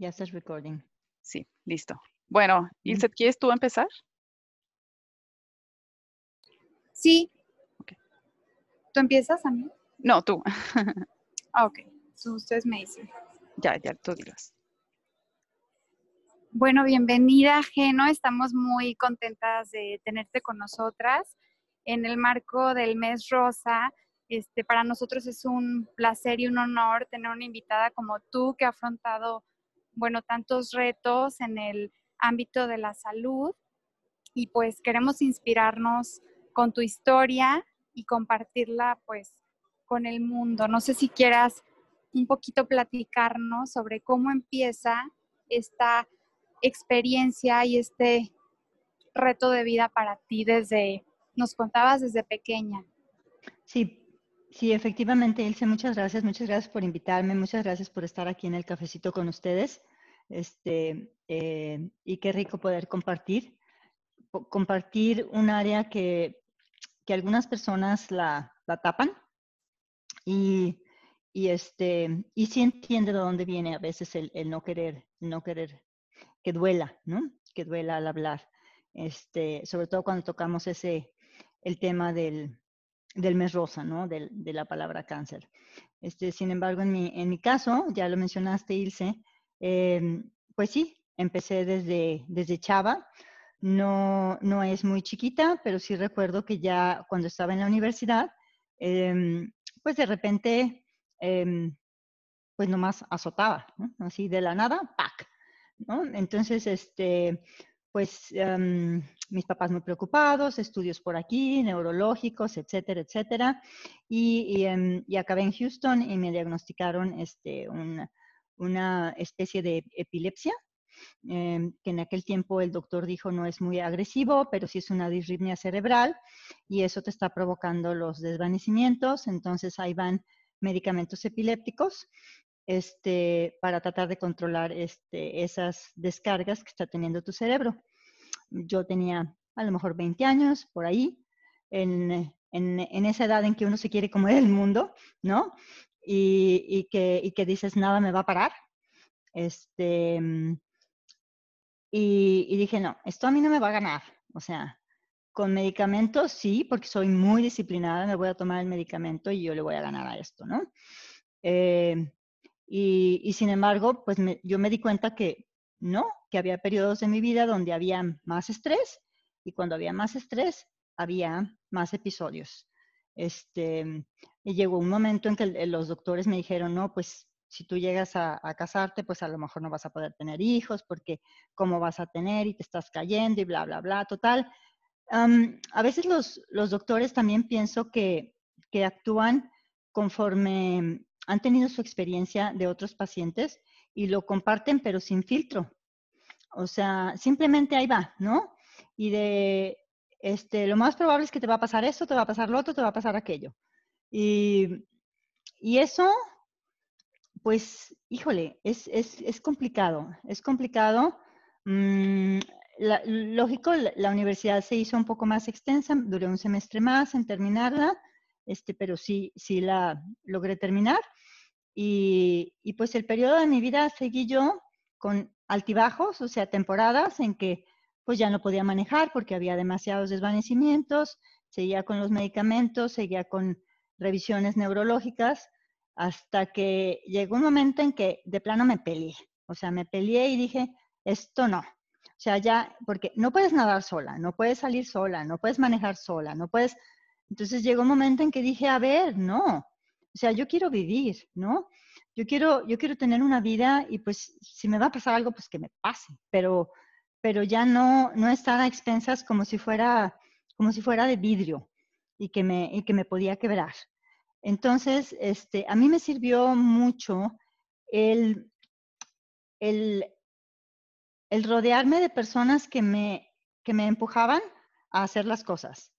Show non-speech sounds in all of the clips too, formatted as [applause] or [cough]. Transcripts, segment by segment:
Ya estás recording. Sí, listo. Bueno, Ilse, ¿quieres tú empezar? Sí. ¿Tú empiezas a mí? No, tú. [laughs] ah, ok. ustedes me dicen. Ya, ya, tú dirás. Bueno, bienvenida, Geno. Estamos muy contentas de tenerte con nosotras en el marco del mes rosa. Este, para nosotros es un placer y un honor tener una invitada como tú que ha afrontado, bueno, tantos retos en el ámbito de la salud y pues queremos inspirarnos con tu historia y compartirla pues con el mundo. No sé si quieras un poquito platicarnos sobre cómo empieza esta experiencia y este reto de vida para ti desde, nos contabas desde pequeña. Sí, sí, efectivamente, Ilse, muchas gracias, muchas gracias por invitarme, muchas gracias por estar aquí en el cafecito con ustedes. Este, eh, y qué rico poder compartir, compartir un área que, que algunas personas la, la tapan y, y, este, y sí entiende de dónde viene a veces el, el no querer, no querer que duela, ¿no? Que duela al hablar. Este, sobre todo cuando tocamos ese, el tema del, del mes rosa, ¿no? De, de, la palabra cáncer. Este, sin embargo, en mi, en mi caso, ya lo mencionaste, Ilse, eh, pues sí, empecé desde, desde chava. No, no es muy chiquita, pero sí recuerdo que ya cuando estaba en la universidad, eh, pues de repente, eh, pues nomás azotaba. Así de la nada, ¡pac! Entonces, este, pues um, mis papás muy preocupados, estudios por aquí, neurológicos, etcétera, etcétera. Y, y, um, acabé en Houston y me diagnosticaron este, una, una especie de epilepsia, eh, que en aquel tiempo el doctor dijo no es muy agresivo, pero sí es una disritmia cerebral y eso te está provocando los desvanecimientos. Entonces ahí van medicamentos epilépticos este, para tratar de controlar este, esas descargas que está teniendo tu cerebro. Yo tenía a lo mejor 20 años, por ahí, en, en, en esa edad en que uno se quiere comer el mundo, ¿no? Y, y, que, y que dices, nada me va a parar. Este, y, y dije, no, esto a mí no me va a ganar. O sea, con medicamentos sí, porque soy muy disciplinada, me voy a tomar el medicamento y yo le voy a ganar a esto, ¿no? Eh, y, y, sin embargo, pues me, yo me di cuenta que no, que había periodos de mi vida donde había más estrés y cuando había más estrés había más episodios. Este, y llegó un momento en que los doctores me dijeron, no, pues si tú llegas a, casarte, pues a lo mejor no vas a poder tener hijos porque cómo vas a tener y te estás cayendo y bla, bla, bla. Total. A veces los, los doctores también pienso que, que actúan conforme han tenido su experiencia de otros pacientes y lo comparten pero sin filtro. O sea, simplemente ahí va, ¿no? Y de, este, lo más probable es que te va a pasar esto, te va a pasar lo otro, te va a pasar aquello. Y, y eso, pues, híjole, es, es, es complicado, es complicado. Mm, la, lógico, la, universidad se hizo un poco más extensa, duré un semestre más en terminarla, este, pero sí, sí la logré terminar. Y, y, pues el periodo de mi vida seguí yo con altibajos, o sea, temporadas en que pues ya no podía manejar porque había demasiados desvanecimientos, seguía con los medicamentos, seguía con revisiones neurológicas, hasta que llegó un momento en que de plano me peleé. O sea, me peleé y dije, esto no. O sea, ya, porque no puedes nadar sola, no puedes salir sola, no puedes manejar sola, no puedes... Entonces llegó un momento en que dije, a ver, no, o sea, yo quiero vivir, ¿no? Yo quiero, yo quiero tener una vida y pues si me va a pasar algo, pues que me pase, pero, pero ya no, no estar a expensas como si fuera, como si fuera de vidrio y que me, y que me podía quebrar. Entonces, este, a mí me sirvió mucho el, el, el rodearme de personas que me, que me empujaban a hacer las cosas.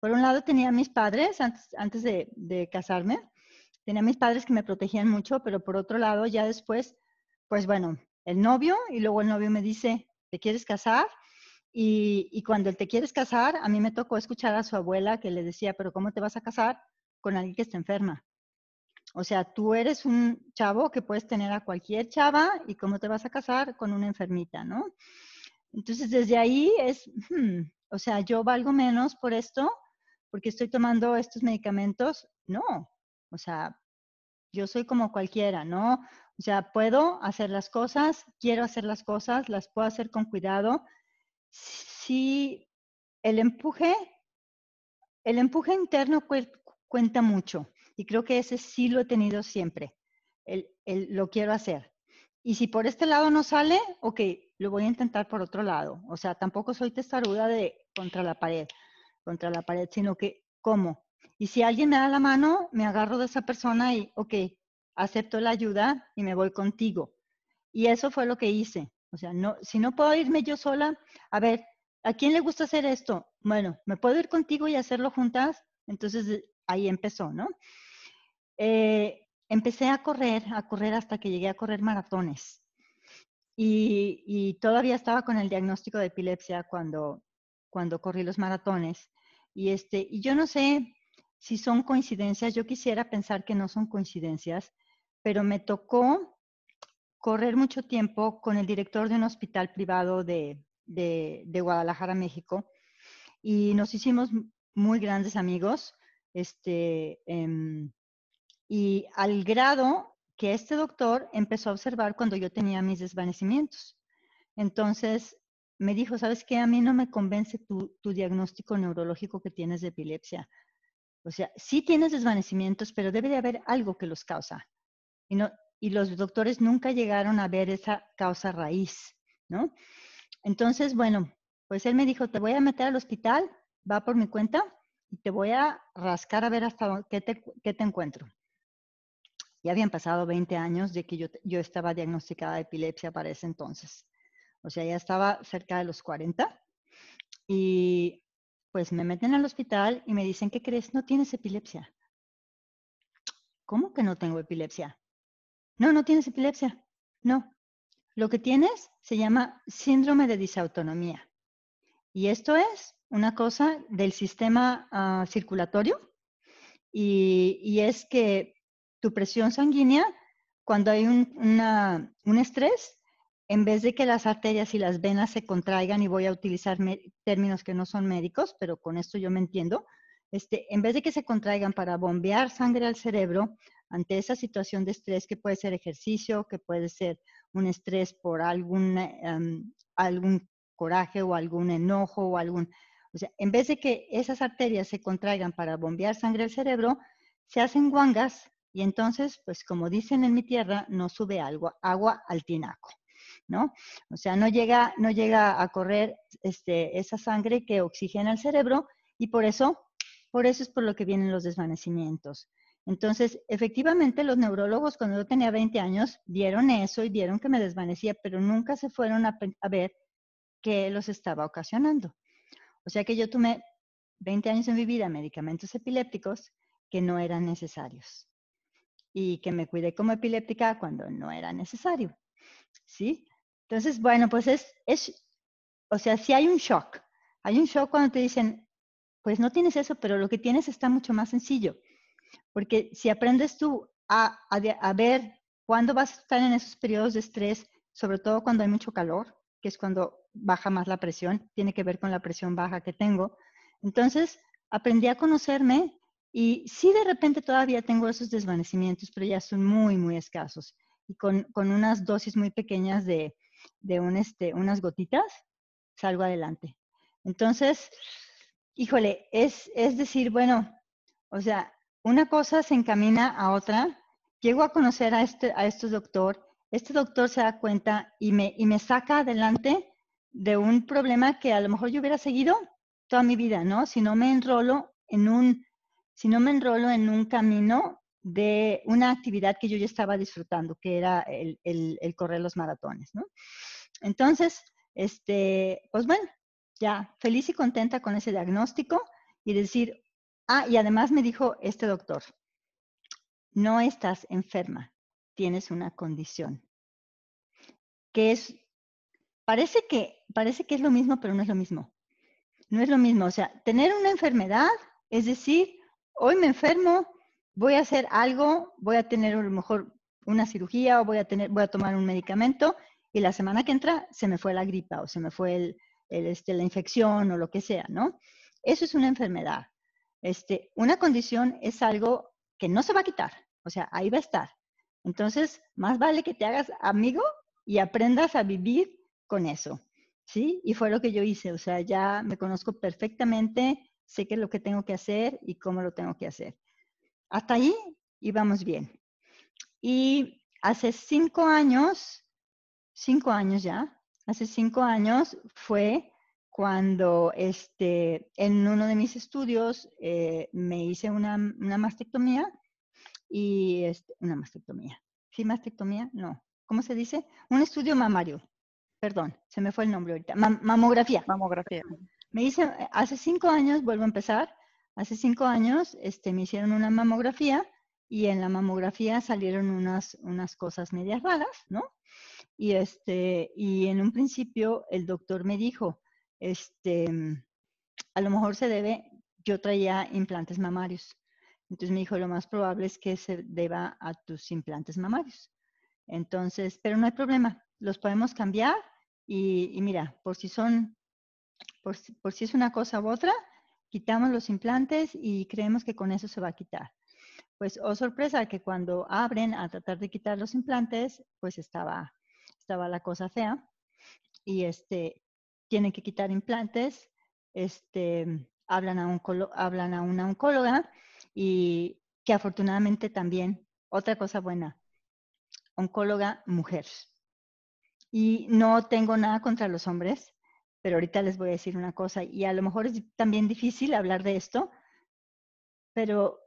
Por un lado tenía mis padres antes, antes de, de casarme, tenía mis padres que me protegían mucho, pero por otro lado, ya después, pues bueno, el novio, y luego el novio me dice, ¿te quieres casar? Y, y, cuando él te quieres casar, a mí me tocó escuchar a su abuela que le decía, pero ¿cómo te vas a casar con alguien que está enferma? O sea, tú eres un chavo que puedes tener a cualquier chava y cómo te vas a casar con una enfermita, ¿no? Entonces, desde ahí es, hmm, o sea, yo valgo menos por esto, porque estoy tomando estos medicamentos. No, o sea, yo soy como cualquiera, ¿no? O sea, puedo hacer las cosas, quiero hacer las cosas, las puedo hacer con cuidado. Si el empuje, el empuje interno cuenta mucho. Y creo que ese sí lo he tenido siempre. El, lo quiero hacer. Y si por este lado no sale, ok, lo voy a intentar por otro lado. O sea, tampoco soy testaruda de contra la pared, contra la pared, sino que, ¿cómo? Y si alguien me da la mano, me agarro de esa persona y, ok, acepto la ayuda y me voy contigo. Y eso fue lo que hice. O sea, no, si no puedo irme yo sola, a ver, ¿a quién le gusta hacer esto? Bueno, ¿me puedo ir contigo y hacerlo juntas? Entonces ahí empezó, ¿no? Eh, empecé a correr, a correr hasta que llegué a correr maratones. Y, todavía estaba con el diagnóstico de epilepsia cuando, cuando corrí los maratones. Y, este, y yo no sé si son coincidencias, yo quisiera pensar que no son coincidencias, pero me tocó correr mucho tiempo con el director de un hospital privado de, Guadalajara, México, y nos hicimos muy grandes amigos. Este, em, y al grado que este doctor empezó a observar cuando yo tenía mis desvanecimientos. Entonces me dijo, ¿sabes qué? A mí no me convence tu, diagnóstico neurológico que tienes de epilepsia. O sea, sí tienes desvanecimientos, pero debe de haber algo que los causa. Y, los doctores nunca llegaron a ver esa causa raíz, ¿no? Entonces, bueno, pues él me dijo, te voy a meter al hospital, va por mi cuenta, y te voy a rascar a ver hasta qué te, qué te encuentro. Ya habían pasado 20 años de que yo, yo estaba diagnosticada de epilepsia para ese entonces. O sea, ya estaba cerca de los 40. Y pues me meten al hospital y me dicen, ¿qué crees? No tienes epilepsia. ¿Cómo que no tengo epilepsia? No, no tienes epilepsia. No. Lo que tienes se llama síndrome de disautonomía. Y esto es una cosa del sistema ah, circulatorio. Y, es que tu presión sanguínea, cuando hay un, estrés, en vez de que las arterias y las venas se contraigan, y voy a utilizar términos que no son médicos, pero con esto yo me entiendo, este, en vez de que se contraigan para bombear sangre al cerebro ante esa situación de estrés, que puede ser ejercicio, que puede ser un estrés por algún, em, algún coraje o algún enojo o algún... O sea, en vez de que esas arterias se contraigan para bombear sangre al cerebro, se hacen guangas y entonces, pues como dicen en mi tierra, no sube agua, agua al tinaco, ¿no? O sea, no llega, no llega a correr este, esa sangre que oxigena el cerebro y por eso, por eso es por lo que vienen los desvanecimientos. Entonces, efectivamente, los neurólogos cuando yo tenía 20 años dieron eso y dieron que me desvanecía, pero nunca se fueron a, ver qué los estaba ocasionando. O sea que yo tomé 20 años en mi vida medicamentos epilépticos que no eran necesarios y que me cuidé como epiléptica cuando no era necesario. ¿Sí? Entonces, bueno, pues es, es, o sea, si hay un shock. Hay un shock cuando te dicen, pues no tienes eso, pero lo que tienes está mucho más sencillo. Porque si aprendes tú a, a, ver cuándo vas a estar en esos periodos de estrés, sobre todo cuando hay mucho calor, que es cuando baja más la presión, tiene que ver con la presión baja que tengo. Entonces, aprendí a conocerme y sí, de repente todavía tengo esos desvanecimientos, pero ya son muy, muy escasos. Y con, con unas dosis muy pequeñas de, de un, este, unas gotitas, salgo adelante. Entonces, híjole, es, es decir, bueno, o sea, una cosa se encamina a otra. Llego a conocer a este, a este doctor, este doctor se da cuenta y me, y me saca adelante de un problema que a lo mejor yo hubiera seguido toda mi vida, ¿no? Si no me enrolo en un si no me enrolo en un camino de una actividad que yo ya estaba disfrutando, que era el, correr los maratones, ¿no? Entonces, este, pues bueno, ya feliz y contenta con ese diagnóstico y decir, ah, y además me dijo este doctor, no estás enferma, tienes una condición. Que es, parece que, parece que es lo mismo, pero no es lo mismo. No es lo mismo, o sea, tener una enfermedad es decir, hoy me enfermo voy a hacer algo, voy a tener a lo mejor una cirugía o voy a, tener, voy a tomar un medicamento y la semana que entra se me fue la gripa o se me fue el, este, la infección o lo que sea, ¿no? Eso es una enfermedad. Este, una condición es algo que no se va a quitar, o sea, ahí va a estar. Entonces, más vale que te hagas amigo y aprendas a vivir con eso, ¿sí? Y fue lo que yo hice, o sea, ya me conozco perfectamente, sé qué es lo que tengo que hacer y cómo lo tengo que hacer. Hasta ahí íbamos bien. Y hace cinco años, cinco años ya, hace cinco años fue cuando este, en uno de mis estudios eh, me hice una, una mastectomía y este, una mastectomía. ¿Sí, mastectomía? No. ¿Cómo se dice? Un estudio mamario. Perdón, se me fue el nombre ahorita. mamografía. Mamografía. Me hice, hace cinco años, vuelvo a empezar, hace cinco años este, me hicieron una mamografía y en la mamografía salieron unas, unas cosas medias raras, ¿no? Y, este, y en un principio el doctor me dijo, este, a lo mejor se debe, yo traía implantes mamarios. Entonces me dijo, lo más probable es que se deba a tus implantes mamarios. Entonces, pero no hay problema, los podemos cambiar y, mira, por si son, por, si es una cosa u otra, quitamos los implantes y creemos que con eso se va a quitar. Pues, oh sorpresa, que cuando abren a tratar de quitar los implantes, pues estaba, estaba la cosa fea. Y este, tienen que quitar implantes, este, hablan, a hablan a una oncóloga y que afortunadamente también, otra cosa buena, oncóloga mujer. Y no tengo nada contra los hombres, pero ahorita les voy a decir una cosa, y a lo mejor es también difícil hablar de esto, pero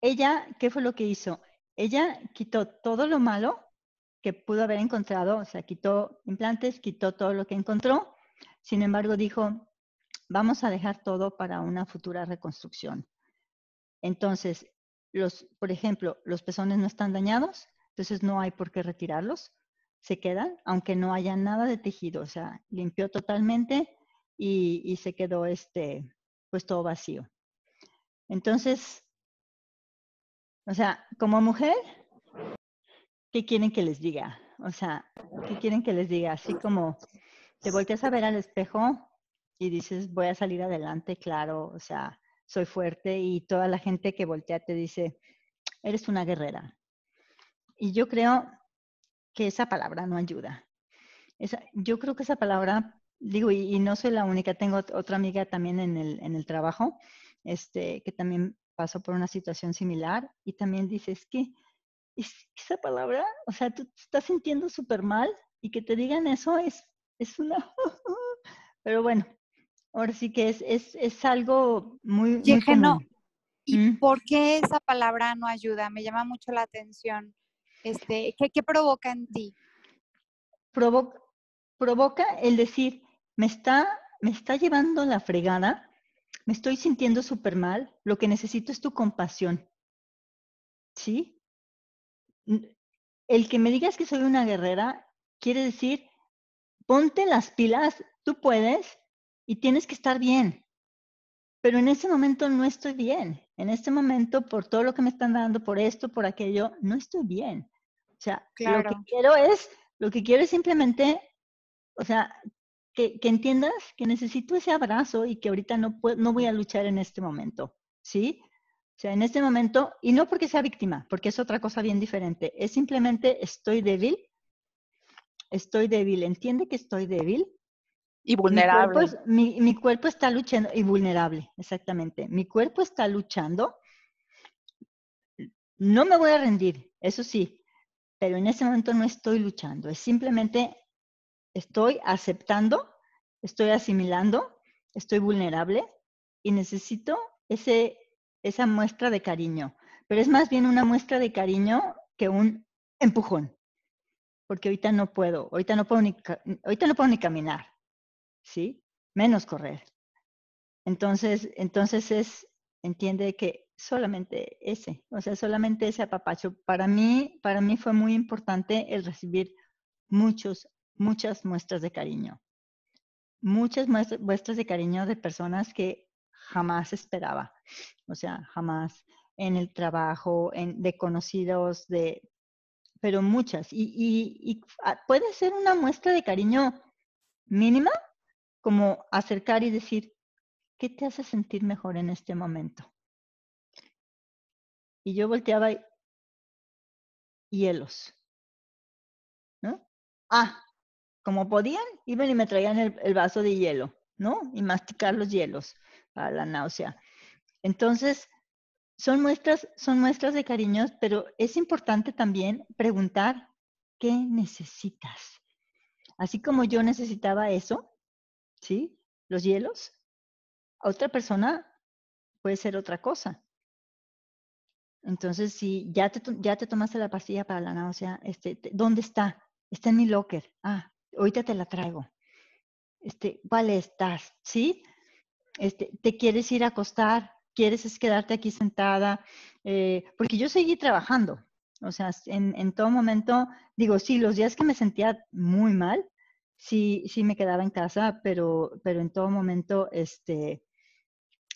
ella, ¿qué fue lo que hizo? Ella quitó todo lo malo que pudo haber encontrado, o sea, quitó implantes, quitó todo lo que encontró, sin embargo dijo, vamos a dejar todo para una futura reconstrucción. Entonces, los, por ejemplo, los pezones no están dañados, entonces no hay por qué retirarlos, se quedan, aunque no haya nada de tejido, o sea, limpió totalmente y, y se quedó este, pues todo vacío. Entonces, o sea, como mujer, ¿qué quieren que les diga? O sea, ¿qué quieren que les diga? Así como te volteas a ver al espejo y dices, voy a salir adelante, claro, o sea, soy fuerte y toda la gente que voltea te dice, eres una guerrera. Y yo creo que esa palabra no ayuda. yo creo que esa palabra, digo, y, no soy la única, tengo otra amiga también en el, en el trabajo, este, que también pasó por una situación similar y también dice, es esa palabra, o sea, tú te estás sintiendo súper mal y que te digan eso es, es una... [laughs] Pero bueno, ahora sí que es, es, es algo muy... muy común. ¿Y mm. por qué esa palabra no ayuda? Me llama mucho la atención. Este, ¿qué, qué provoca en ti? Provoca, provoca el decir, me está, me está llevando la fregada, me estoy sintiendo súper mal, lo que necesito es tu compasión. ¿Sí? El que me digas que soy una guerrera quiere decir, ponte las pilas, tú puedes y tienes que estar bien. Pero en este momento no estoy bien. En este momento, por todo lo que me están dando, por esto, por aquello, no estoy bien. O sea, lo que quiero es, lo que quiero es simplemente, o sea, que, que, entiendas que necesito ese abrazo y que ahorita no, puedo, no voy a luchar en este momento, ¿sí? O sea, en este momento, y no porque sea víctima, porque es otra cosa bien diferente, es simplemente estoy débil, estoy débil, entiende que estoy débil. Y vulnerable. Mi cuerpo, está luchando, y vulnerable, exactamente. Mi cuerpo está luchando. No me voy a rendir, eso sí, pero en ese momento no estoy luchando, es simplemente estoy aceptando, estoy asimilando, estoy vulnerable y necesito ese esa muestra de cariño, pero es más bien una muestra de cariño que un empujón, porque ahorita no puedo, ahorita no puedo ni, ahorita no puedo ni caminar, ¿sí? Menos correr. Entonces, entonces es, entiende que solamente ese, o sea, solamente ese apapacho. Para mí, para mí fue muy importante el recibir muchos, muchas muestras de cariño. Muchas muestras de cariño de personas que jamás esperaba. O sea, jamás. en el trabajo, en, de conocidos, de, pero muchas. Y, puede ser una muestra de cariño mínima, como acercar y decir, ¿qué te hace sentir mejor en este momento? Y yo volteaba y, hielos. ¿No? Ah, como podían, iban y me traían el, vaso de hielo, ¿no? Y masticar los hielos para la náusea. Entonces, son muestras, son muestras de cariños, pero es importante también preguntar qué necesitas. Así como yo necesitaba eso, ¿sí? Los hielos, a otra persona puede ser otra cosa. Entonces, si ya te, ya te tomaste la pastilla para la náusea, este, ¿dónde está? Está en mi locker. Ah, ahorita te la traigo. Este, ¿cuál estás? ¿Sí? Este, ¿te quieres ir a acostar? ¿Quieres quedarte aquí sentada? Eh, porque yo seguí trabajando. O sea, en, en, todo momento, digo, sí, los días que me sentía muy mal, sí, sí me quedaba en casa, pero, pero en todo momento, este,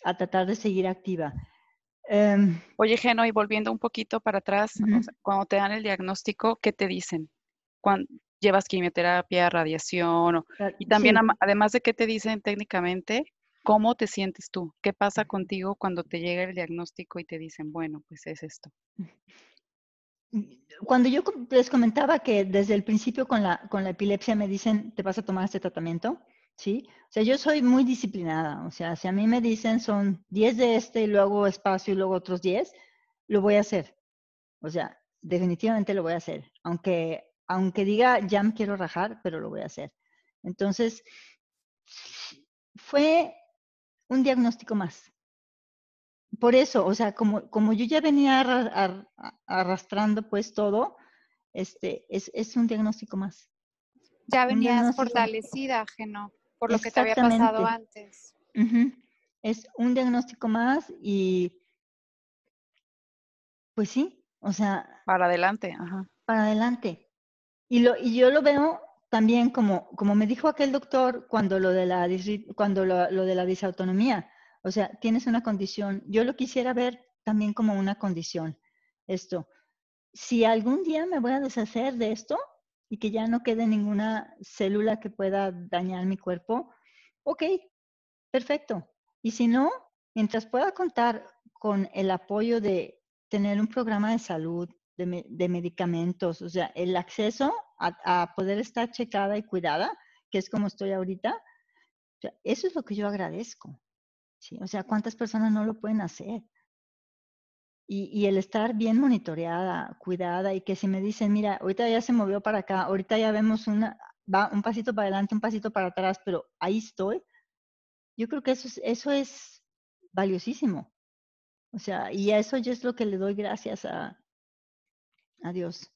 a tratar de seguir activa. Em, Oye, Geno, y volviendo un poquito para atrás, cuando te dan el diagnóstico, ¿qué te dicen? Cuando llevas quimioterapia, radiación, y también además de qué te dicen técnicamente, ¿cómo te sientes tú? ¿Qué pasa contigo cuando te llega el diagnóstico y te dicen, bueno, pues es esto? Cuando yo les comentaba que desde el principio con la, con la epilepsia me dicen, te vas a tomar este tratamiento, ¿sí? O sea, yo soy muy disciplinada, o sea, si a mí me dicen son 10 de este y luego espacio y luego otros 10, lo voy a hacer. O sea, definitivamente lo voy a hacer, aunque, aunque diga ya me quiero rajar, pero lo voy a hacer. Entonces, fue un diagnóstico más. Por eso, o sea, como, como yo ya venía arrastrando pues todo, este, es, es un diagnóstico más. Ya venías fortalecida, Geno por lo que te había pasado antes. Es un diagnóstico más y pues sí, o sea. Para adelante, ajá. Para adelante. Y, lo, y yo lo veo también como, como me dijo aquel doctor cuando lo de la, cuando lo, lo de la disautonomía. O sea, tienes una condición. Yo lo quisiera ver también como una condición. Esto. Si algún día me voy a deshacer de esto, y que ya no quede ninguna célula que pueda dañar mi cuerpo, ok, perfecto. Y si no, mientras pueda contar con el apoyo de tener un programa de salud, de, medicamentos, o sea, el acceso a, poder estar checada y cuidada, que es como estoy ahorita, eso es lo que yo agradezco. ¿sí? O sea, ¿cuántas personas no lo pueden hacer? Y, el estar bien monitoreada, cuidada y que si me dicen, mira, ahorita ya se movió para acá, ahorita ya vemos una, va un pasito para adelante, un pasito para atrás, pero ahí estoy, yo creo que eso es, eso es valiosísimo. O sea, y a eso yo es lo que le doy gracias a, a Dios.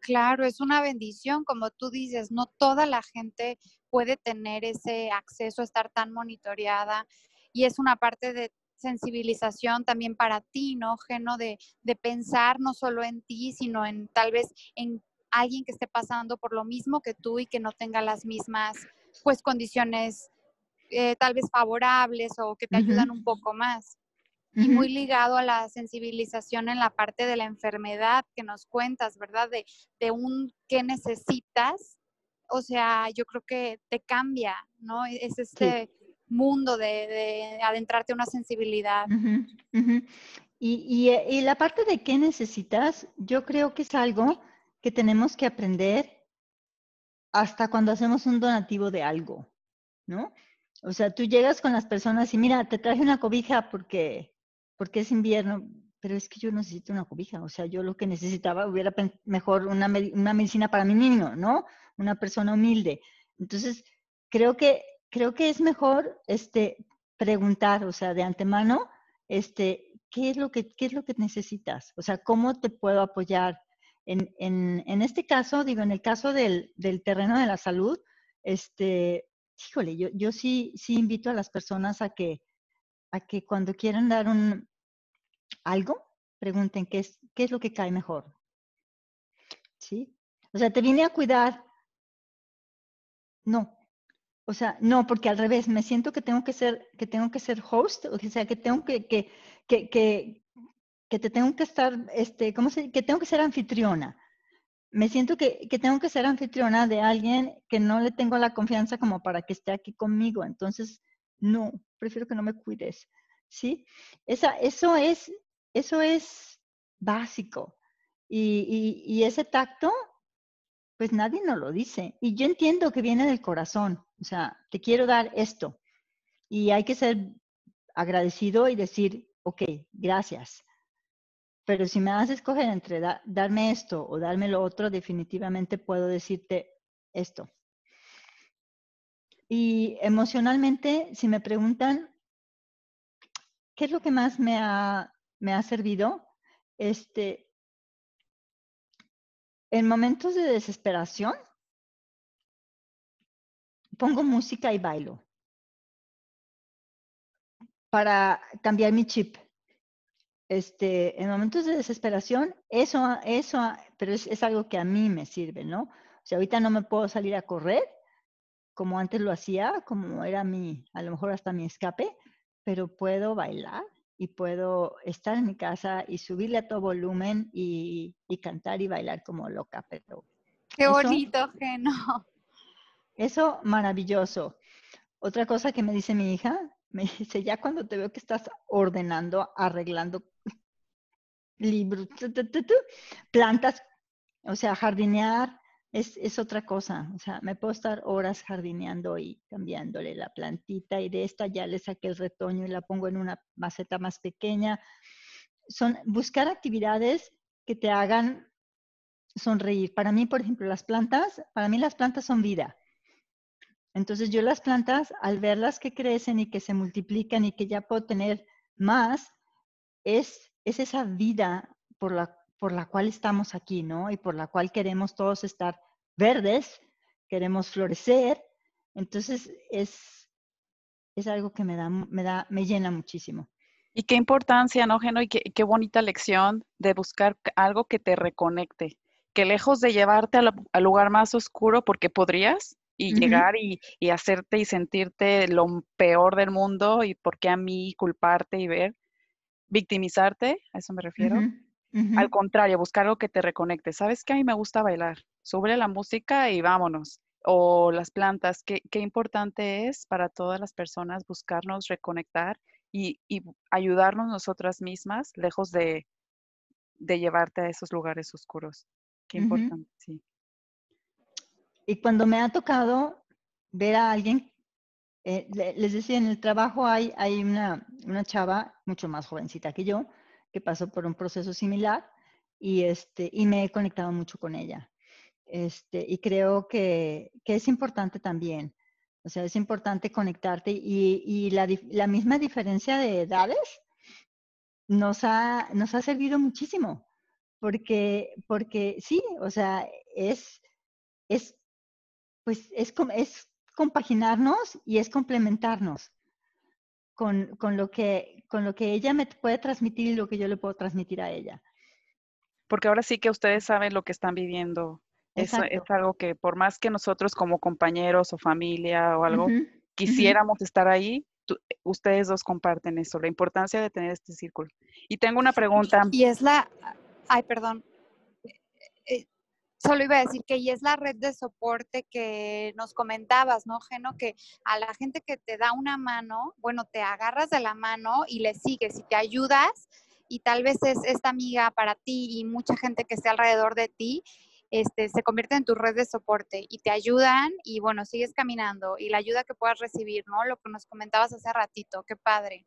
Claro, es una bendición, como tú dices, no toda la gente puede tener ese acceso a estar tan monitoreada y es una parte de sensibilización también para ti, ¿no, Geno? De, de pensar no solo en ti, sino en tal vez en alguien que esté pasando por lo mismo que tú y que no tenga las mismas, pues, condiciones eh, tal vez favorables o que te ayudan un poco más. Y muy ligado a la sensibilización en la parte de la enfermedad que nos cuentas, ¿verdad? De, de un qué necesitas. O sea, yo creo que te cambia, ¿no? Es este mundo de, adentrarte a una sensibilidad. Y, y, la parte de qué necesitas, yo creo que es algo que tenemos que aprender hasta cuando hacemos un donativo de algo, ¿no? O sea, tú llegas con las personas y mira, te traje una cobija porque, porque es invierno, pero es que yo necesito una cobija, o sea, yo lo que necesitaba hubiera mejor una, una medicina para mi niño, ¿no? Una persona humilde. Entonces, creo que creo que es mejor este, preguntar, o sea, de antemano, este, ¿qué es lo que, qué es lo que necesitas? O sea, ¿cómo te puedo apoyar? En, en, en este caso, digo, en el caso del, del, terreno de la salud, este, híjole, yo, yo sí, sí invito a las personas a que, a que cuando quieran dar un algo, pregunten qué es, qué es lo que cae mejor. ¿Sí? O sea, ¿te vine a cuidar? No, o sea, no, porque al revés, me siento que tengo que ser, que tengo que ser host, o sea, que tengo que, que, que, que te tengo que estar, este, ¿cómo se, que tengo que ser anfitriona. Me siento que, que, tengo que ser anfitriona de alguien que no le tengo la confianza como para que esté aquí conmigo. Entonces, no, prefiero que no me cuides. ¿Sí? Esa, eso, es, eso es básico. Y, y, y ese tacto, pues nadie nos lo dice. Y yo entiendo que viene del corazón. O sea, te quiero dar esto. Y hay que ser agradecido y decir, ok, gracias. Pero si me haces escoger entre darme esto o darme lo otro, definitivamente puedo decirte esto. Y emocionalmente, si me preguntan, ¿qué es lo que más me ha, me ha servido? Este, en momentos de desesperación, pongo música y bailo para cambiar mi chip. Este, en momentos de desesperación, eso, eso, pero es, es, algo que a mí me sirve, ¿no? O sea, ahorita no me puedo salir a correr como antes lo hacía, como era mi, a lo mejor hasta mi escape, pero puedo bailar y puedo estar en mi casa y subirle a todo volumen y, y cantar y bailar como loca, pero... Qué bonito, Geno. Eso maravilloso. Otra cosa que me dice mi hija, [laughs] me dice, ya cuando te veo que estás ordenando, arreglando libros, plantas, o sea, jardinear es, es, otra cosa. O sea, me puedo estar horas jardineando y cambiándole la plantita y de esta ya le saqué el retoño y la pongo en una maceta más pequeña. Son buscar actividades que te hagan sonreír. Para mí, por ejemplo, las plantas, para mí las plantas son vida. Entonces yo las plantas, al verlas que crecen y que se multiplican y que ya puedo tener más, es, es esa vida por la, por la cual estamos aquí, ¿no? Y por la cual queremos todos estar verdes, queremos florecer. Entonces es, es algo que me da, me da, me llena muchísimo. Y qué importancia, ¿no, Geno? Y qué, qué bonita lección de buscar algo que te reconecte, que lejos de llevarte al lugar más oscuro, porque podrías, y llegar y, y, hacerte y sentirte lo peor del mundo y por qué a mí culparte y ver, victimizarte, a eso me refiero. Al contrario, buscar algo que te reconecte. ¿Sabes que A mí me gusta bailar. Sube la música y vámonos. O las plantas, qué, qué importante es para todas las personas buscarnos reconectar y, y ayudarnos nosotras mismas, lejos de, de, llevarte a esos lugares oscuros. Qué importante, sí. Y cuando me ha tocado ver a alguien, eh, les decía, en el trabajo hay, hay una, una, chava mucho más jovencita que yo, que pasó por un proceso similar y, este, y me he conectado mucho con ella. Este, y creo que, que es importante también. O sea, es importante conectarte y, y la, la, misma diferencia de edades nos ha, nos ha servido muchísimo. Porque, porque sí, o sea, es, es pues es, es compaginarnos y es complementarnos con, con, lo que, con lo que ella me puede transmitir y lo que yo le puedo transmitir a ella. Porque ahora sí que ustedes saben lo que están viviendo. Eso es algo que por más que nosotros como compañeros o familia o algo quisiéramos estar ahí, ustedes dos comparten eso, la importancia de tener este círculo. Y tengo una pregunta. Y es la, ay, perdón, Solo iba a decir que y es la red de soporte que nos comentabas, ¿no, Geno? Que a la gente que te da una mano, bueno, te agarras de la mano y le sigues y te ayudas y tal vez es esta amiga para ti y mucha gente que esté alrededor de ti, este, se convierte en tu red de soporte y te ayudan y bueno, sigues caminando y la ayuda que puedas recibir, ¿no? Lo que nos comentabas hace ratito, qué padre.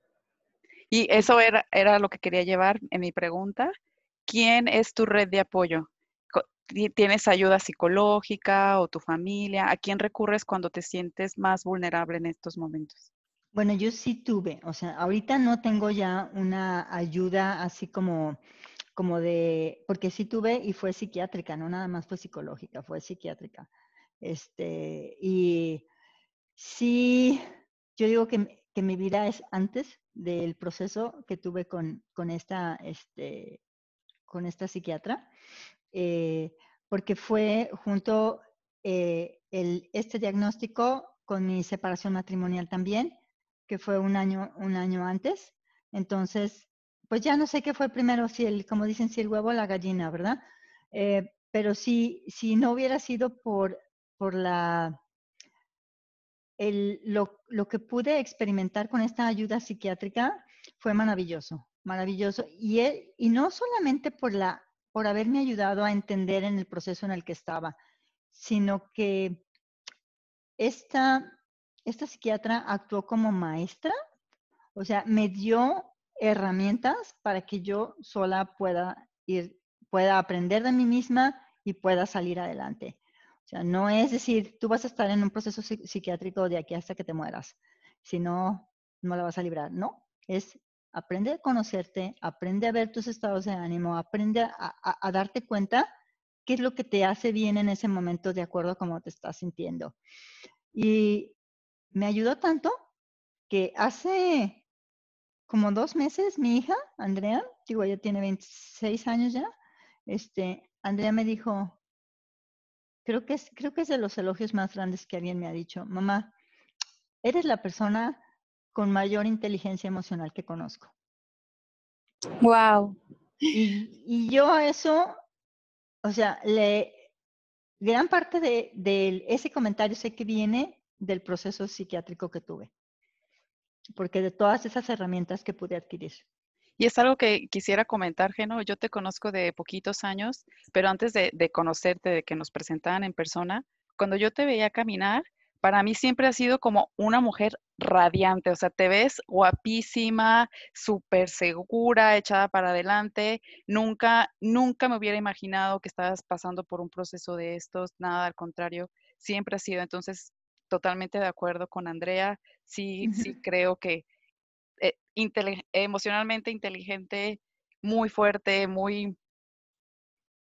Y eso era, era lo que quería llevar en mi pregunta. ¿Quién es tu red de apoyo? Tienes ayuda psicológica o tu familia? ¿A quién recurres cuando te sientes más vulnerable en estos momentos? Bueno, yo sí tuve, o sea, ahorita no tengo ya una ayuda así como, como de, porque sí tuve y fue psiquiátrica, no nada más fue psicológica, fue psiquiátrica. Este, y sí, yo digo que, que mi vida es antes del proceso que tuve con, con esta, este, con esta psiquiatra. Eh, porque fue junto eh, el, este diagnóstico con mi separación matrimonial también, que fue un año, un año antes. Entonces, pues ya no sé qué fue primero, si el, como dicen, si el huevo o la gallina, ¿verdad? Eh, pero si, si no hubiera sido por, por la, el, lo, lo, que pude experimentar con esta ayuda psiquiátrica fue maravilloso, maravilloso. Y, y no solamente por, la, por haberme ayudado a entender en el proceso en el que estaba, sino que esta, esta psiquiatra actuó como maestra, o sea, me dio herramientas para que yo sola pueda ir, pueda aprender de mí misma y pueda salir adelante. O sea, no es decir, tú vas a estar en un proceso psiquiátrico de aquí hasta que te mueras, si no, no la vas a librar. No, es aprende a conocerte, aprende a ver tus estados de ánimo, aprende a, a darte cuenta qué es lo que te hace bien en ese momento de acuerdo a cómo te estás sintiendo. Y me ayudó tanto que hace como dos meses mi hija, Andrea, digo, ella tiene 26 años ya, este, Andrea me dijo, creo que, es, creo que es de los elogios más grandes que alguien me ha dicho, mamá, eres la persona con mayor inteligencia emocional que conozco. Wow. Y, y yo eso o sea, le, gran parte de, de, ese comentario sé que viene del proceso psiquiátrico que tuve, porque de todas esas herramientas que pude adquirir. Y es algo que quisiera comentar, Geno. Yo te conozco de poquitos años, pero antes de, de conocerte, de que nos presentaran en persona, cuando yo te veía caminar, para mí siempre ha sido como una mujer radiante, o sea, te ves guapísima, súper segura, echada para adelante. Nunca, nunca me hubiera imaginado que estabas pasando por un proceso de estos, nada al contrario, siempre ha sido. Entonces, totalmente de acuerdo con Andrea, sí, sí creo que eh, emocionalmente inteligente, muy fuerte, muy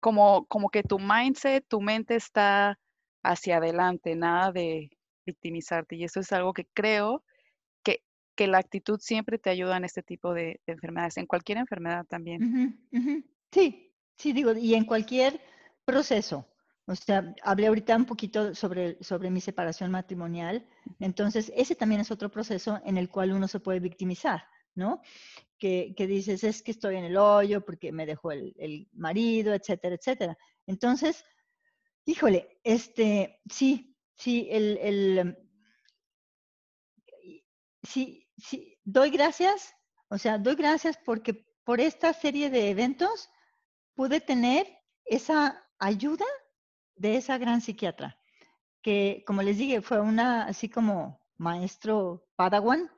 como, como que tu mindset, tu mente está hacia adelante, nada de victimizarte. Y eso es algo que creo que, que la actitud siempre te ayuda en este tipo de, enfermedades, en cualquier enfermedad también. Sí, sí, digo, y en cualquier proceso. O sea, hablé ahorita un poquito sobre, sobre mi separación matrimonial. Entonces, ese también es otro proceso en el cual uno se puede victimizar, ¿no? Que, que dices, es que estoy en el hoyo porque me dejó el, el marido, etcétera, etcétera. Entonces, híjole, este, sí, Sí, el, el, sí, doy gracias, o sea, doy gracias porque por esta serie de eventos pude tener esa ayuda de esa gran psiquiatra, que como les dije, fue una, así como maestro Padawan,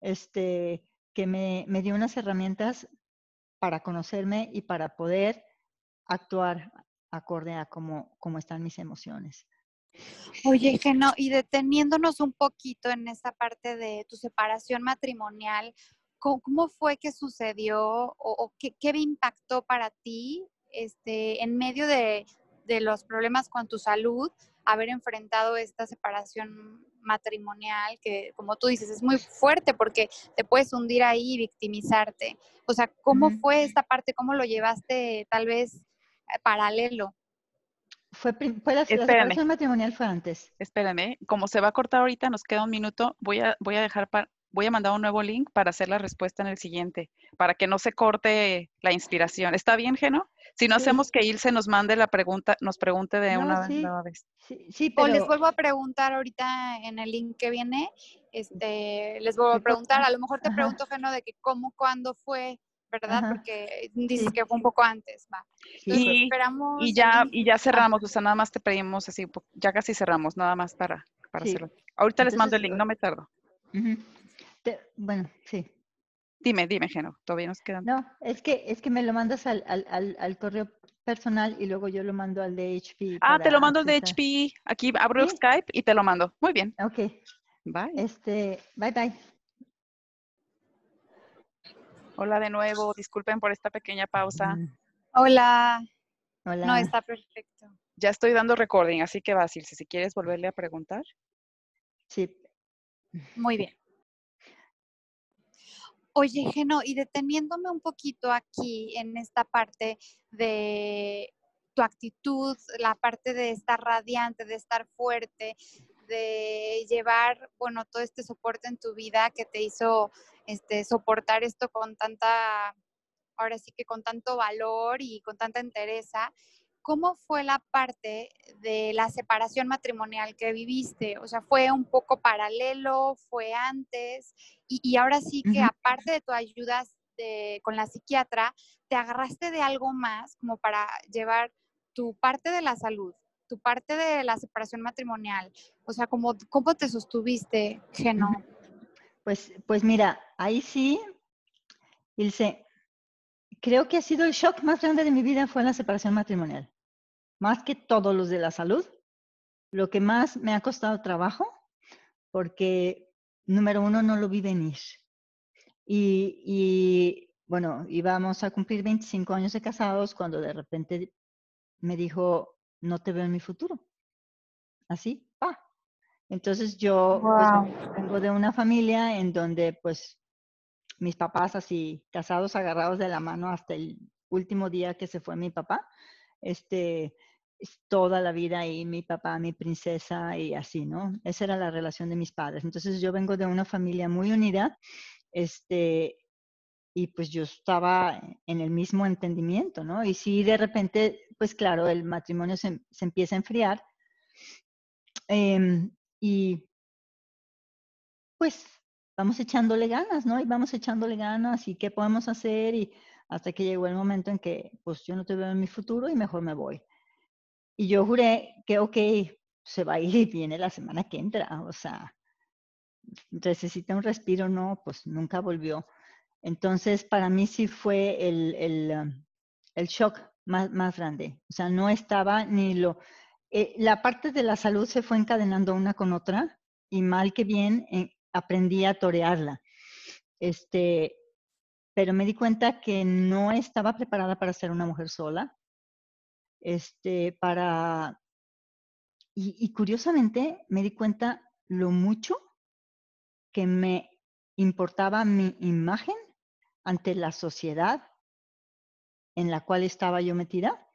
este, que me, me dio unas herramientas para conocerme y para poder actuar acorde a cómo, cómo están mis emociones. Oye, Geno, y deteniéndonos un poquito en esa parte de tu separación matrimonial, ¿cómo, fue que sucedió o, qué, qué, impactó para ti este, en medio de, de, los problemas con tu salud, haber enfrentado esta separación matrimonial que, como tú dices, es muy fuerte porque te puedes hundir ahí y victimizarte? O sea, ¿cómo fue esta parte? ¿Cómo lo llevaste tal vez eh, paralelo? Fue, fue la, separación matrimonial fue antes. Espérame, como se va a cortar ahorita, nos queda un minuto, voy a, voy a dejar para, voy a mandar un nuevo link para hacer la respuesta en el siguiente, para que no se corte la inspiración. ¿Está bien, Geno? Si no hacemos que Ilse nos mande la pregunta, nos pregunte de una nueva vez. Sí, O les vuelvo a preguntar ahorita en el link que viene, este, les vuelvo a preguntar, a lo mejor te pregunto, Geno, de que cómo, cuándo fue, ¿verdad? Porque dices que fue un poco antes, va. y, esperamos y ya, y ya cerramos, o sea, nada más te pedimos así, ya casi cerramos, nada más para, para hacerlo. Ahorita les mando el link, no me tardo. bueno, sí. Dime, dime, Geno, todavía nos quedan. No, es que, es que me lo mandas al, al, al, correo personal y luego yo lo mando al de HP. Ah, te lo mando al de HP. Aquí abro Skype y te lo mando. Muy bien. Ok. Bye. Este, bye bye. Hola de nuevo, disculpen por esta pequeña pausa. Hola. Hola. No, está perfecto. Ya estoy dando recording, así que va, si quieres volverle a preguntar. Sí. Muy bien. Oye, Geno, y deteniéndome un poquito aquí en esta parte de tu actitud, la parte de estar radiante, de estar fuerte, de llevar, bueno, todo este soporte en tu vida que te hizo este, soportar esto con tanta ahora sí que con tanto valor y con tanta entereza. ¿Cómo fue la parte de la separación matrimonial que viviste? O sea, ¿fue un poco paralelo? ¿Fue antes? Y, ahora sí que aparte de tu ayuda con la psiquiatra, ¿te agarraste de algo más como para llevar tu parte de la salud, tu parte de la separación matrimonial? O sea, ¿cómo, cómo te sostuviste, Geno? Pues, pues mira, ahí sí, Ilse, creo que ha sido el shock más grande de mi vida fue la separación matrimonial. Más que todos los de la salud. Lo que más me ha costado trabajo, porque número uno, no lo vi venir. Y, y bueno, íbamos a cumplir 25 años de casados cuando de repente me dijo, no te veo en mi futuro. Así, pa. Entonces yo pues, vengo de una familia en donde pues mis papás así casados, agarrados de la mano hasta el último día que se fue mi papá. Este, toda la vida ahí mi papá, mi princesa y así, ¿no? Esa era la relación de mis padres. Entonces yo vengo de una familia muy unida, este, y pues yo estaba en el mismo entendimiento, ¿no? Y si de repente, pues claro, el matrimonio se, empieza a enfriar em, y pues vamos echándole ganas, ¿no? Y vamos echándole ganas y qué podemos hacer y hasta que llegó el momento en que pues yo no te veo en mi futuro y mejor me voy. Y yo juré que, ok, se va a ir y viene la semana que entra, o sea, necesita un respiro, no, pues nunca volvió. Entonces, para mí sí fue el, um, el shock más, más, grande. O sea, no estaba ni lo... Eh, la parte de la salud se fue encadenando una con otra y mal que bien eh, aprendí a torearla. Este, pero me di cuenta que no estaba preparada para ser una mujer sola. Este, para... y curiosamente me di cuenta lo mucho que me importaba mi imagen ante la sociedad en la cual estaba yo metida,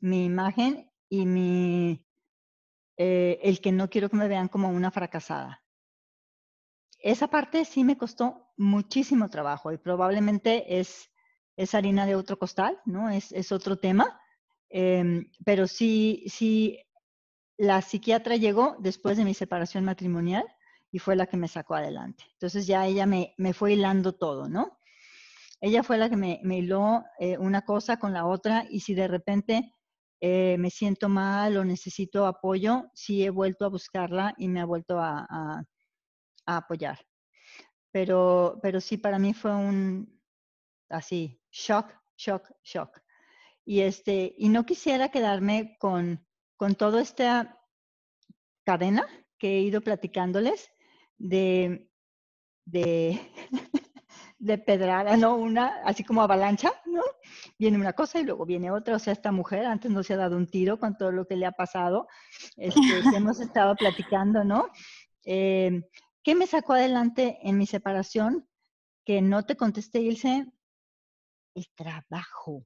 mi imagen y mi, eh, el que no quiero que me vean como una fracasada. Esa parte sí me costó muchísimo trabajo y probablemente es, es harina de otro costal, ¿no? Es, es otro tema, em, pero sí, sí, la psiquiatra llegó después de mi separación matrimonial y fue la que me sacó adelante. Entonces ya ella me, me fue hilando todo, ¿no? Ella fue la que me, hiló eh, una cosa con la otra y si de repente eh, me siento mal o necesito apoyo, sí he vuelto a buscarla y me ha vuelto a, a, apoyar. Pero, pero sí, para mí fue un así, shock, shock, shock. Y, este, y no quisiera quedarme con, con toda esta cadena que he ido platicándoles de, de [laughs] de pedrada, ¿no? Una, así como avalancha, ¿no? Viene una cosa y luego viene otra. O sea, esta mujer antes no se ha dado un tiro con todo lo que le ha pasado. Este, hemos estado platicando, ¿no? Eh, ¿Qué me sacó adelante en mi separación? Que no te contesté, Ilse. El trabajo.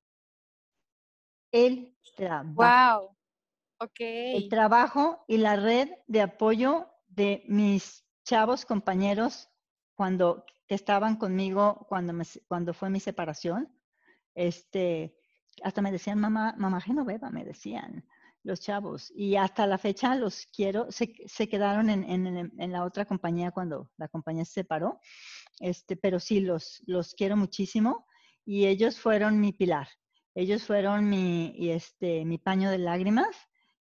El trabajo. Wow. Ok. El trabajo y la red de apoyo de mis chavos compañeros cuando estaban conmigo cuando, me, cuando fue mi separación, este, hasta me decían, mamá, mamá Genoveva, me decían los chavos. Y hasta la fecha los quiero, se, se quedaron en, en, en, la otra compañía cuando la compañía se separó, este, pero sí, los, los quiero muchísimo y ellos fueron mi pilar. Ellos fueron mi, este, mi paño de lágrimas,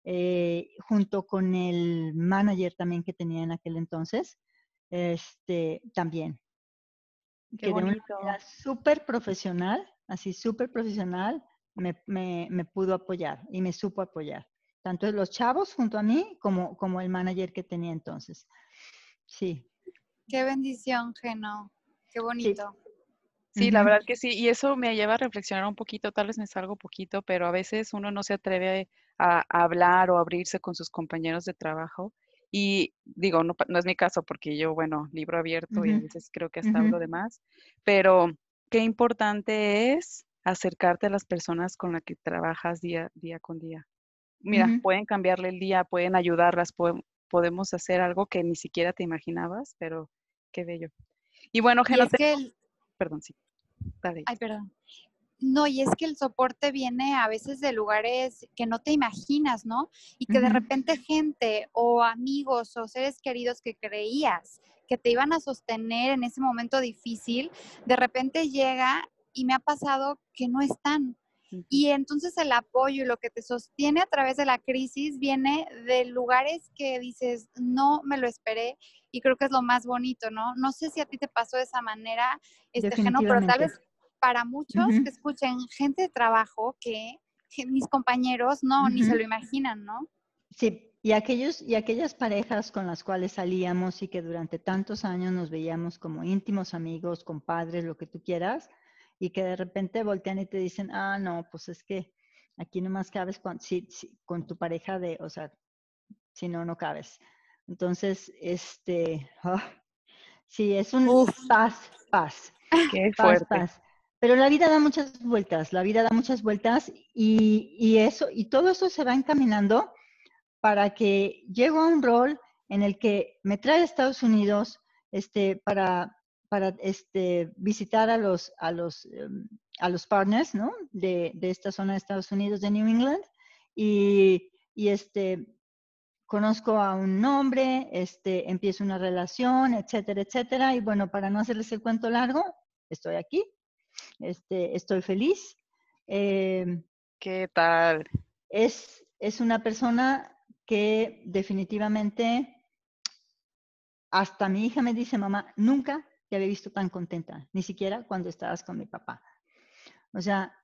eh, junto con el manager también que tenía en aquel entonces, este, también. Qué que bonito. de una súper profesional, así súper profesional, me, me, me, pudo apoyar y me supo apoyar. Tanto los chavos junto a mí como, como el manager que tenía entonces. Sí. Qué bendición, Geno. Qué bonito. Sí. la verdad que sí, y eso me lleva a reflexionar un poquito, tal vez me salgo poquito, pero a veces uno no se atreve a, a hablar o abrirse con sus compañeros de trabajo y digo, no, no, es mi caso porque yo, bueno, libro abierto y a veces creo que hasta hablo de más, pero qué importante es acercarte a las personas con las que trabajas día, día con día. Mira, pueden cambiarle el día, pueden ayudarlas, podemos hacer algo que ni siquiera te imaginabas, pero qué bello. Y bueno, Geno, perdón, sí. Ay, perdón. No, y es que el soporte viene a veces de lugares que no te imaginas, ¿no? Y que de repente gente o amigos o seres queridos que creías que te iban a sostener en ese momento difícil, de repente llega y me ha pasado que no están. Y entonces el apoyo y lo que te sostiene a través de la crisis viene de lugares que dices, no me lo esperé y creo que es lo más bonito, ¿no? No sé si a ti te pasó de esa manera, este pero tal vez para muchos que escuchen gente de trabajo que, mis compañeros no, ni se lo imaginan, ¿no? Sí, y aquellos y aquellas parejas con las cuales salíamos y que durante tantos años nos veíamos como íntimos amigos, compadres, lo que tú quieras, y que de repente voltean y te dicen, ah, no, pues es que aquí nomás cabes con, con tu pareja de, o sea, si no, no cabes. Entonces, este, ah, sí, es un paz, paz. Qué fuerte. Paz, Pero la vida da muchas vueltas, la vida da muchas vueltas y, eso, y todo eso se va encaminando para que llego a un rol en el que me trae a Estados Unidos este, para para este, visitar a los, a los, em, a los partners ¿no? de, de, esta zona de Estados Unidos, de New England, y, y este, conozco a un hombre, este, empiezo una relación, etcétera, etcétera, y bueno, para no hacerles el cuento largo, estoy aquí, este, estoy feliz. Em, ¿Qué tal? Es, es una persona que definitivamente, hasta mi hija me dice, mamá, nunca te había visto tan contenta, ni siquiera cuando estabas con mi papá. O sea,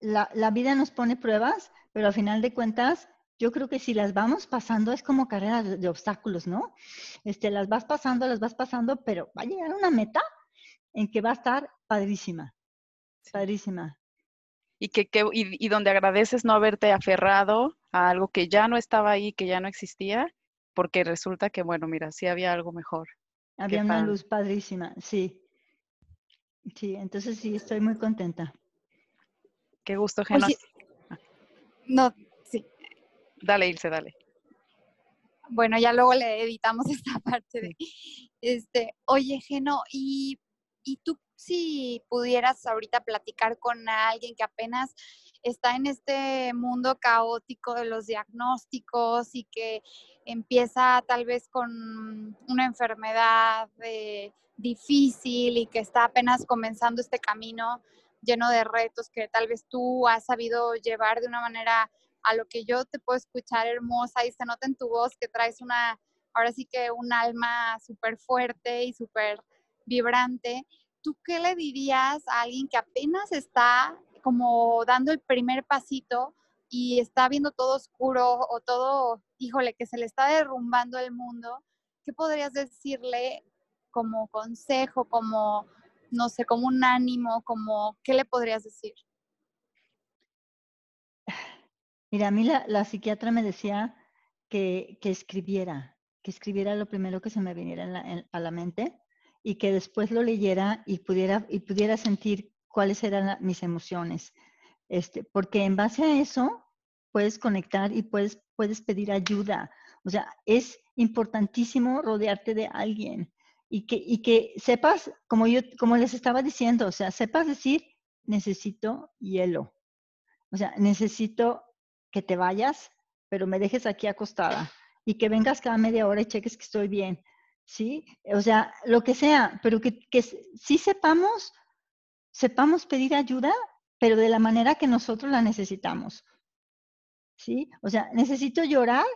la, la vida nos pone pruebas, pero al final de cuentas, yo creo que si las vamos pasando es como carrera de, obstáculos, ¿no? Este, las vas pasando, las vas pasando, pero va a llegar una meta en que va a estar padrísima, padrísima. Y, que, que y, y, donde agradeces no haberte aferrado a algo que ya no estaba ahí, que ya no existía, porque resulta que, bueno, mira, sí había algo mejor. Había una luz padrísima, sí. Sí, entonces sí, estoy muy contenta. Qué gusto, Geno. no, sí. Dale, Ilse, dale. Bueno, ya luego le editamos [laughs] esta parte de, este, oye, Geno, y, y tú si pudieras ahorita platicar con alguien que apenas está en este mundo caótico de los diagnósticos y que empieza tal vez con una enfermedad eh, difícil y que está apenas comenzando este camino lleno de retos que tal vez tú has sabido llevar de una manera a lo que yo te puedo escuchar hermosa y se nota en tu voz que traes una, ahora sí que un alma súper fuerte y súper vibrante. ¿Tú qué le dirías a alguien que apenas está como dando el primer pasito y está viendo todo oscuro o todo, híjole, que se le está derrumbando el mundo, ¿qué podrías decirle como consejo, como, no sé, como un ánimo, como, ¿qué le podrías decir? Mira, a mí la, psiquiatra me decía que, escribiera, que escribiera lo primero que se me viniera a la mente y que después lo leyera y pudiera, y pudiera sentir cuáles eran mis emociones. Este, porque en base a eso puedes conectar y puedes, puedes pedir ayuda. O sea, es importantísimo rodearte de alguien y que, y que sepas, como yo, como les estaba diciendo, o sea, sepas decir, necesito hielo. O sea, necesito que te vayas, pero me dejes aquí acostada y que vengas cada media hora y cheques que estoy bien. ¿Sí? O sea, lo que sea, pero que, que sí sepamos sepamos pedir ayuda, pero de la manera que nosotros la necesitamos. ¿Sí? O sea, necesito llorar,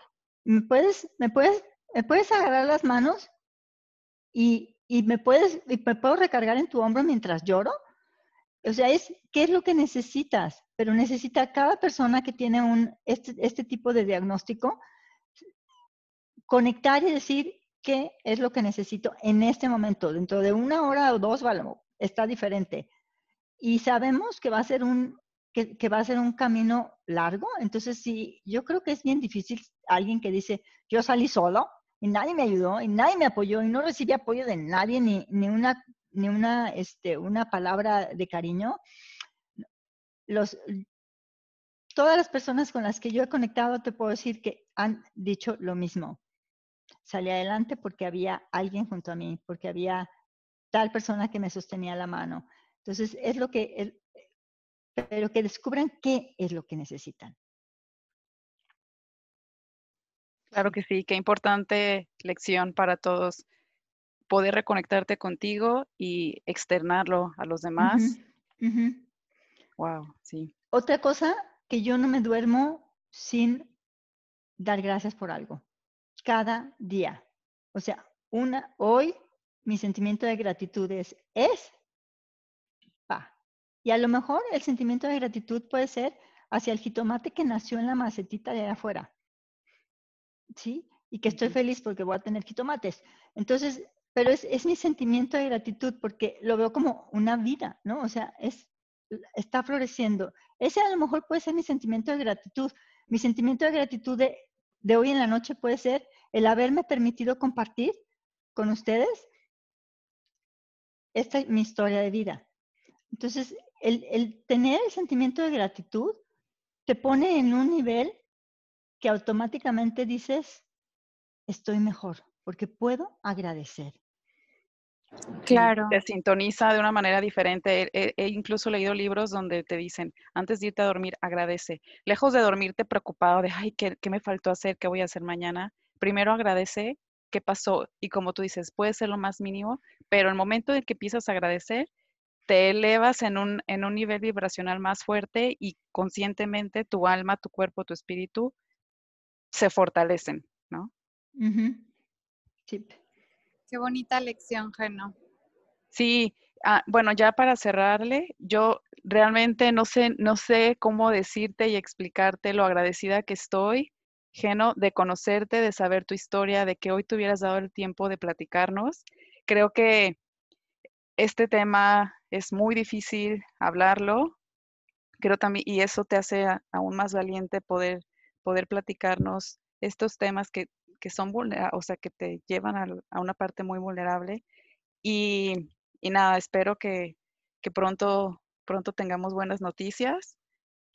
¿me puedes, me puedes, me puedes agarrar las manos y, y me puedes, me puedo recargar en tu hombro mientras lloro? O sea, es qué es lo que necesitas, pero necesita cada persona que tiene un, este, este tipo de diagnóstico conectar y decir qué es lo que necesito en este momento. Dentro de una hora o dos, está diferente y sabemos que va a ser un que, va a ser un camino largo, entonces sí, yo creo que es bien difícil alguien que dice, yo salí solo y nadie me ayudó y nadie me apoyó y no recibí apoyo de nadie ni, ni una ni una este una palabra de cariño. Los todas las personas con las que yo he conectado te puedo decir que han dicho lo mismo. Salí adelante porque había alguien junto a mí, porque había tal persona que me sostenía la mano. Entonces, es lo que, pero que descubran qué es lo que necesitan. Claro que sí, qué importante lección para todos poder reconectarte contigo y externarlo a los demás. Wow, sí. Otra cosa que yo no me duermo sin dar gracias por algo. Cada día. O sea, una, hoy mi sentimiento de gratitud es, es, pa. Y a lo mejor el sentimiento de gratitud puede ser hacia el jitomate que nació en la macetita de afuera. ¿sí? Y que estoy feliz porque voy a tener jitomates. Entonces, pero es, es, mi sentimiento de gratitud porque lo veo como una vida, ¿no? O sea, es, está floreciendo. Ese a lo mejor puede ser mi sentimiento de gratitud. Mi sentimiento de gratitud de, de hoy en la noche puede ser el haberme permitido compartir con ustedes esta es mi historia de vida. Entonces, el, el tener el sentimiento de gratitud te pone en un nivel que automáticamente dices, estoy mejor, porque puedo agradecer. Claro. Te sintoniza de una manera diferente. He, incluso leído libros donde te dicen, antes de irte a dormir, agradece. Lejos de dormirte preocupado de, ay, ¿qué, ¿qué, me faltó hacer? ¿Qué voy a hacer mañana? Primero agradece qué pasó. Y como tú dices, puede ser lo más mínimo, pero el momento en que empiezas a agradecer, te elevas en un, en un nivel vibracional más fuerte y conscientemente tu alma, tu cuerpo, tu espíritu se fortalecen, ¿no? Sí. Qué bonita lección, Geno. Sí, ah, bueno, ya para cerrarle, yo realmente no sé, no sé cómo decirte y explicarte lo agradecida que estoy, Geno, de conocerte, de saber tu historia, de que hoy te hubieras dado el tiempo de platicarnos. Creo que este tema es muy difícil hablarlo, creo también, y eso te hace aún más valiente poder poder platicarnos estos temas que, son vulnerables, o sea, que te llevan a, una parte muy vulnerable. Y, nada, espero que, pronto, pronto tengamos buenas noticias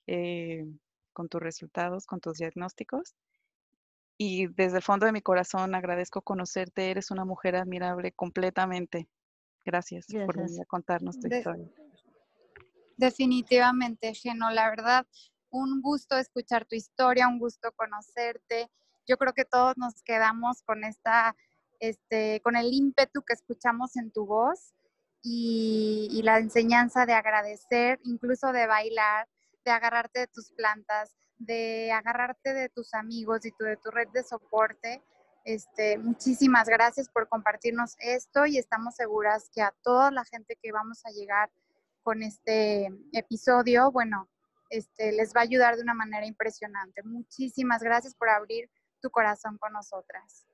eh, con tus resultados, con tus diagnósticos. Y desde el fondo de mi corazón agradezco conocerte. Eres una mujer admirable completamente. Gracias, por venir a contarnos tu historia. Definitivamente, Geno. La verdad, un gusto escuchar tu historia, un gusto conocerte. Yo creo que todos nos quedamos con esta, este, con el ímpetu que escuchamos en tu voz y, la enseñanza de agradecer, incluso de bailar, de agarrarte de tus plantas, de agarrarte de tus amigos y de tu red de soporte. Este, muchísimas gracias por compartirnos esto y estamos seguras que a toda la gente que vamos a llegar con este episodio, bueno, este, les va a ayudar de una manera impresionante. Muchísimas gracias por abrir tu corazón con nosotras.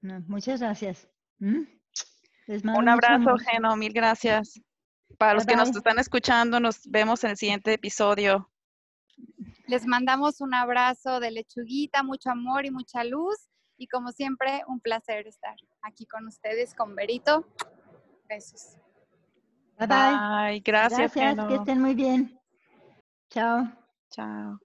muchas gracias. ¿Mm? Un abrazo, Geno, mil gracias. Para los que nos están escuchando, nos vemos en el siguiente episodio. Les mandamos un abrazo de lechuguita, mucho amor y mucha luz. Y como siempre, un placer estar aquí con ustedes, con Berito. Besos. Bye bye. Gracias, Gracias, que estén muy bien. Chao. Chao.